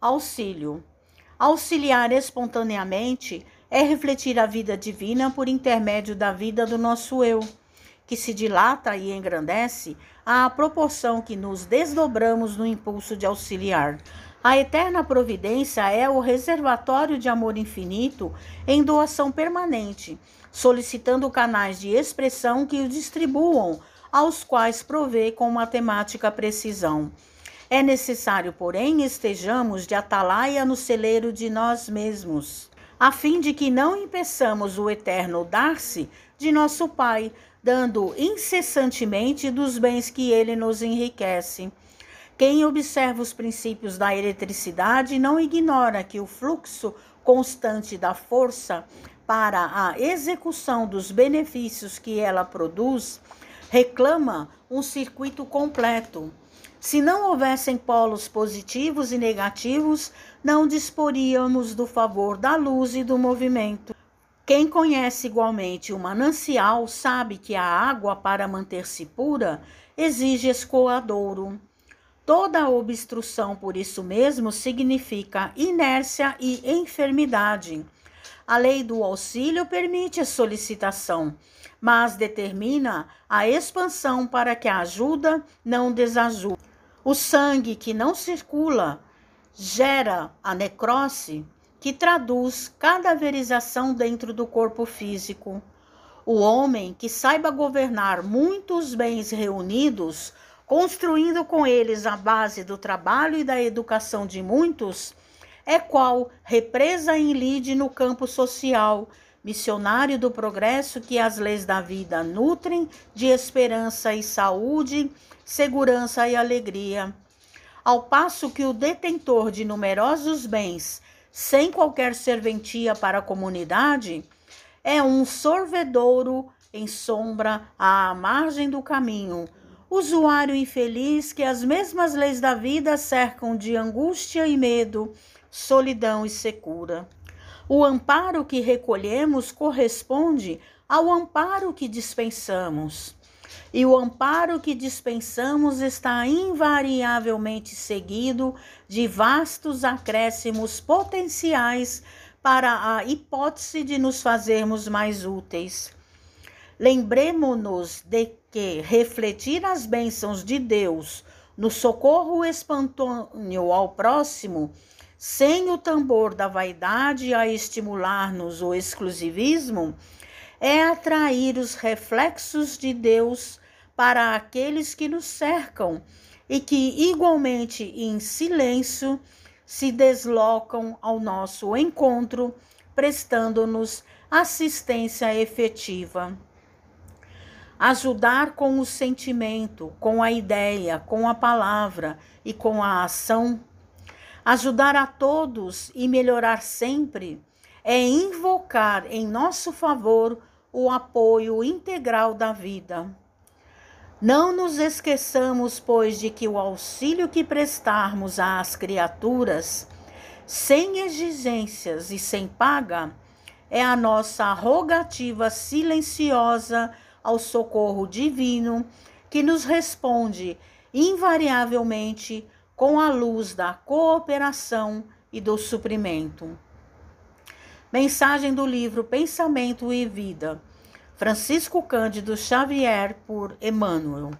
Auxílio. Auxiliar espontaneamente é refletir a vida divina por intermédio da vida do nosso eu, que se dilata e engrandece à proporção que nos desdobramos no impulso de auxiliar. A eterna providência é o reservatório de amor infinito em doação permanente, solicitando canais de expressão que o distribuam, aos quais provê com matemática precisão. É necessário, porém, estejamos de atalaia no celeiro de nós mesmos, a fim de que não impeçamos o eterno dar-se de nosso Pai, dando incessantemente dos bens que ele nos enriquece. Quem observa os princípios da eletricidade não ignora que o fluxo constante da força para a execução dos benefícios que ela produz reclama um circuito completo. Se não houvessem polos positivos e negativos, não disporíamos do favor da luz e do movimento. Quem conhece igualmente o manancial sabe que a água, para manter-se pura, exige escoadouro. Toda obstrução, por isso mesmo, significa inércia e enfermidade. A lei do auxílio permite a solicitação, mas determina a expansão para que a ajuda não desajude. O sangue que não circula gera a necrose, que traduz cadaverização dentro do corpo físico. O homem que saiba governar muitos bens reunidos, construindo com eles a base do trabalho e da educação de muitos, é qual represa em lide no campo social, missionário do progresso que as leis da vida nutrem de esperança e saúde, segurança e alegria. Ao passo que o detentor de numerosos bens, sem qualquer serventia para a comunidade, é um sorvedouro em sombra à margem do caminho, usuário infeliz que as mesmas leis da vida cercam de angústia e medo, solidão e secura. O amparo que recolhemos corresponde ao amparo que dispensamos. E o amparo que dispensamos está invariavelmente seguido de vastos acréscimos potenciais para a hipótese de nos fazermos mais úteis. Lembremos-nos de que refletir as bênçãos de Deus no socorro espontâneo ao próximo sem o tambor da vaidade a estimular-nos o exclusivismo, é atrair os reflexos de Deus para aqueles que nos cercam e que, igualmente em silêncio, se deslocam ao nosso encontro, prestando-nos assistência efetiva. Ajudar com o sentimento, com a ideia, com a palavra e com a ação Ajudar a todos e melhorar sempre é invocar em nosso favor o apoio integral da vida. Não nos esqueçamos, pois, de que o auxílio que prestarmos às criaturas, sem exigências e sem paga, é a nossa rogativa silenciosa ao socorro divino que nos responde invariavelmente com a luz da cooperação e do suprimento. Mensagem do livro Pensamento e Vida, Francisco Cândido Xavier, por Emmanuel.